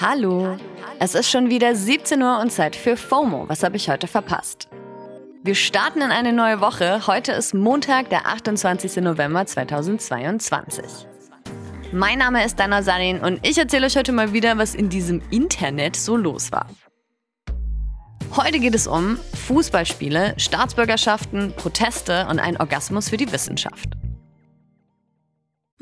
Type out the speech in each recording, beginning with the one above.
Hallo, es ist schon wieder 17 Uhr und Zeit für FOMO. Was habe ich heute verpasst? Wir starten in eine neue Woche. Heute ist Montag, der 28. November 2022. Mein Name ist Dana Salin und ich erzähle euch heute mal wieder, was in diesem Internet so los war. Heute geht es um Fußballspiele, Staatsbürgerschaften, Proteste und einen Orgasmus für die Wissenschaft.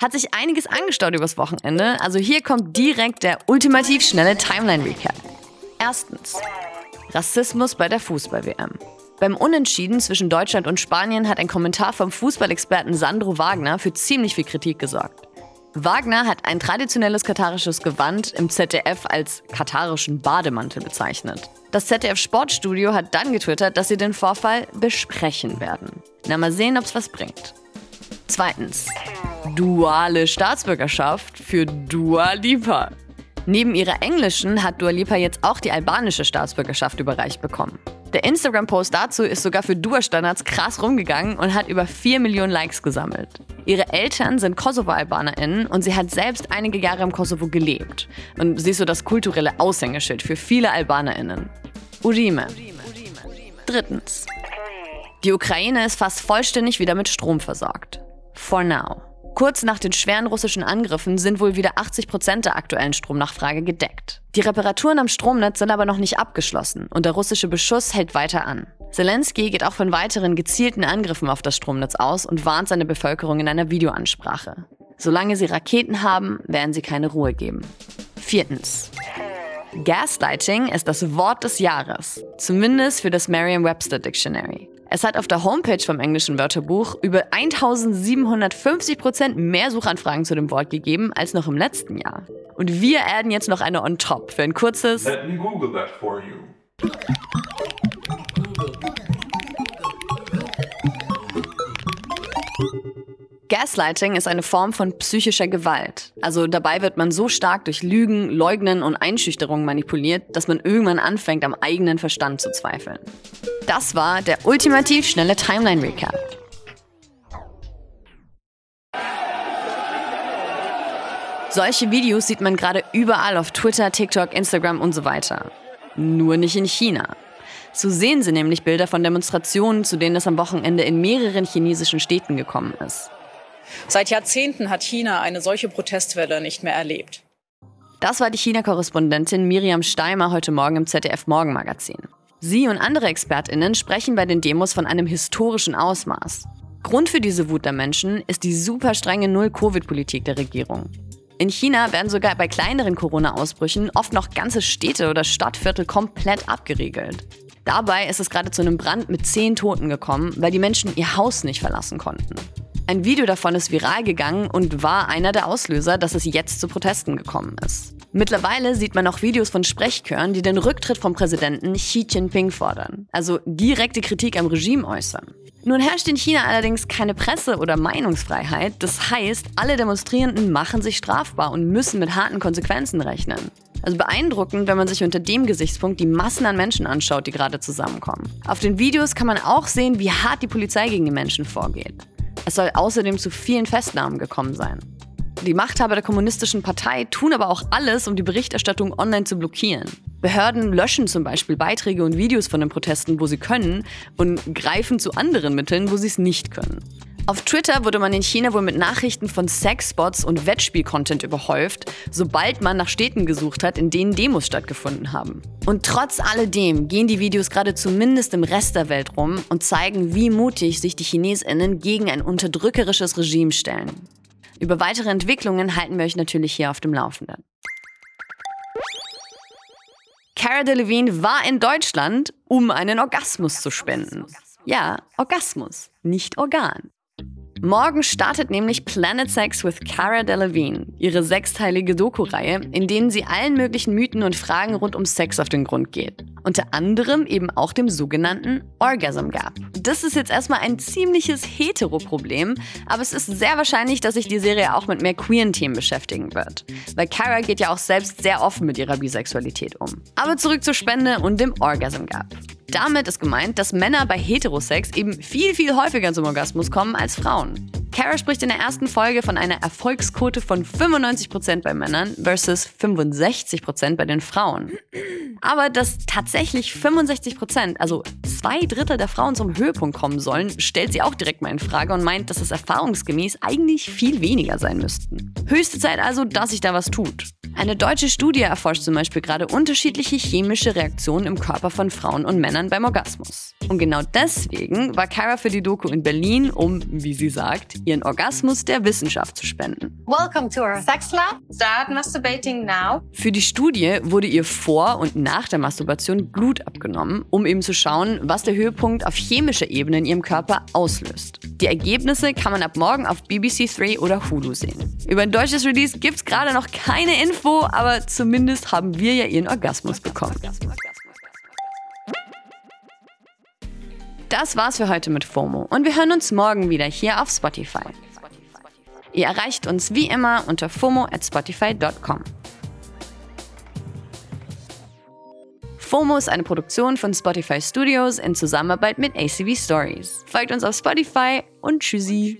Hat sich einiges angestaut übers Wochenende, also hier kommt direkt der ultimativ schnelle Timeline-Recap. Erstens. Rassismus bei der Fußball-WM. Beim Unentschieden zwischen Deutschland und Spanien hat ein Kommentar vom Fußballexperten Sandro Wagner für ziemlich viel Kritik gesorgt. Wagner hat ein traditionelles katarisches Gewand im ZDF als katarischen Bademantel bezeichnet. Das ZDF Sportstudio hat dann getwittert, dass sie den Vorfall besprechen werden. Na, mal sehen, ob's was bringt. Zweitens duale Staatsbürgerschaft für Dua Lipa. Neben ihrer englischen hat Dua Lipa jetzt auch die albanische Staatsbürgerschaft überreicht bekommen. Der Instagram-Post dazu ist sogar für Dua-Standards krass rumgegangen und hat über 4 Millionen Likes gesammelt. Ihre Eltern sind Kosovo-AlbanerInnen und sie hat selbst einige Jahre im Kosovo gelebt. Und sie ist so das kulturelle Aushängeschild für viele AlbanerInnen. Urime. Drittens. Die Ukraine ist fast vollständig wieder mit Strom versorgt. For now. Kurz nach den schweren russischen Angriffen sind wohl wieder 80 Prozent der aktuellen Stromnachfrage gedeckt. Die Reparaturen am Stromnetz sind aber noch nicht abgeschlossen und der russische Beschuss hält weiter an. Zelensky geht auch von weiteren gezielten Angriffen auf das Stromnetz aus und warnt seine Bevölkerung in einer Videoansprache. Solange sie Raketen haben, werden sie keine Ruhe geben. Viertens. Gaslighting ist das Wort des Jahres, zumindest für das Merriam-Webster Dictionary. Es hat auf der Homepage vom englischen Wörterbuch über 1750 Prozent mehr Suchanfragen zu dem Wort gegeben als noch im letzten Jahr. Und wir adden jetzt noch eine on top für ein kurzes Let me Google that for you. Gaslighting ist eine Form von psychischer Gewalt. Also dabei wird man so stark durch Lügen, Leugnen und Einschüchterung manipuliert, dass man irgendwann anfängt, am eigenen Verstand zu zweifeln. Das war der ultimativ schnelle Timeline Recap. Solche Videos sieht man gerade überall auf Twitter, TikTok, Instagram und so weiter. Nur nicht in China. So sehen Sie nämlich Bilder von Demonstrationen, zu denen es am Wochenende in mehreren chinesischen Städten gekommen ist. Seit Jahrzehnten hat China eine solche Protestwelle nicht mehr erlebt. Das war die China-Korrespondentin Miriam Steimer heute Morgen im ZDF Morgenmagazin. Sie und andere ExpertInnen sprechen bei den Demos von einem historischen Ausmaß. Grund für diese Wut der Menschen ist die super strenge Null-Covid-Politik der Regierung. In China werden sogar bei kleineren Corona-Ausbrüchen oft noch ganze Städte oder Stadtviertel komplett abgeriegelt. Dabei ist es gerade zu einem Brand mit zehn Toten gekommen, weil die Menschen ihr Haus nicht verlassen konnten. Ein Video davon ist viral gegangen und war einer der Auslöser, dass es jetzt zu Protesten gekommen ist. Mittlerweile sieht man auch Videos von Sprechchören, die den Rücktritt vom Präsidenten Xi Jinping fordern, also direkte Kritik am Regime äußern. Nun herrscht in China allerdings keine Presse- oder Meinungsfreiheit, das heißt, alle Demonstrierenden machen sich strafbar und müssen mit harten Konsequenzen rechnen. Also beeindruckend, wenn man sich unter dem Gesichtspunkt die Massen an Menschen anschaut, die gerade zusammenkommen. Auf den Videos kann man auch sehen, wie hart die Polizei gegen die Menschen vorgeht. Es soll außerdem zu vielen Festnahmen gekommen sein. Die Machthaber der kommunistischen Partei tun aber auch alles, um die Berichterstattung online zu blockieren. Behörden löschen zum Beispiel Beiträge und Videos von den Protesten, wo sie können, und greifen zu anderen Mitteln, wo sie es nicht können. Auf Twitter wurde man in China wohl mit Nachrichten von Sexbots und Wettspiel-Content überhäuft, sobald man nach Städten gesucht hat, in denen Demos stattgefunden haben. Und trotz alledem gehen die Videos gerade zumindest im Rest der Welt rum und zeigen, wie mutig sich die Chinesinnen gegen ein unterdrückerisches Regime stellen. Über weitere Entwicklungen halten wir euch natürlich hier auf dem Laufenden. Cara Delevingne war in Deutschland, um einen Orgasmus zu spenden. Ja, Orgasmus, nicht Organ. Morgen startet nämlich Planet Sex with Cara Delevingne, ihre sechsteilige Doku-Reihe, in denen sie allen möglichen Mythen und Fragen rund um Sex auf den Grund geht. Unter anderem eben auch dem sogenannten Orgasm Gap. Das ist jetzt erstmal ein ziemliches Hetero-Problem, aber es ist sehr wahrscheinlich, dass sich die Serie auch mit mehr queeren Themen beschäftigen wird. Weil Cara geht ja auch selbst sehr offen mit ihrer Bisexualität um. Aber zurück zur Spende und dem Orgasm Gap. Damit ist gemeint, dass Männer bei Heterosex eben viel, viel häufiger zum Orgasmus kommen als Frauen. Kara spricht in der ersten Folge von einer Erfolgsquote von 95% bei Männern versus 65% bei den Frauen. Aber dass tatsächlich 65%, also zwei Drittel der Frauen zum Höhepunkt kommen sollen, stellt sie auch direkt mal in Frage und meint, dass es erfahrungsgemäß eigentlich viel weniger sein müssten. Höchste Zeit also, dass sich da was tut. Eine deutsche Studie erforscht zum Beispiel gerade unterschiedliche chemische Reaktionen im Körper von Frauen und Männern beim Orgasmus. Und genau deswegen war Kara für die Doku in Berlin, um, wie sie sagt, ihren Orgasmus der Wissenschaft zu spenden. Welcome to our sex lab. Start masturbating now. Für die Studie wurde ihr vor und nach der Masturbation Blut abgenommen, um eben zu schauen, was der Höhepunkt auf chemischer Ebene in ihrem Körper auslöst. Die Ergebnisse kann man ab morgen auf BBC 3 oder Hulu sehen. Über ein deutsches Release gibt es gerade noch keine Info, aber zumindest haben wir ja ihren Orgasmus bekommen. Das war's für heute mit FOMO und wir hören uns morgen wieder hier auf Spotify. Ihr erreicht uns wie immer unter FOMO at Spotify.com. FOMO ist eine Produktion von Spotify Studios in Zusammenarbeit mit ACV Stories. Folgt uns auf Spotify und tschüssi.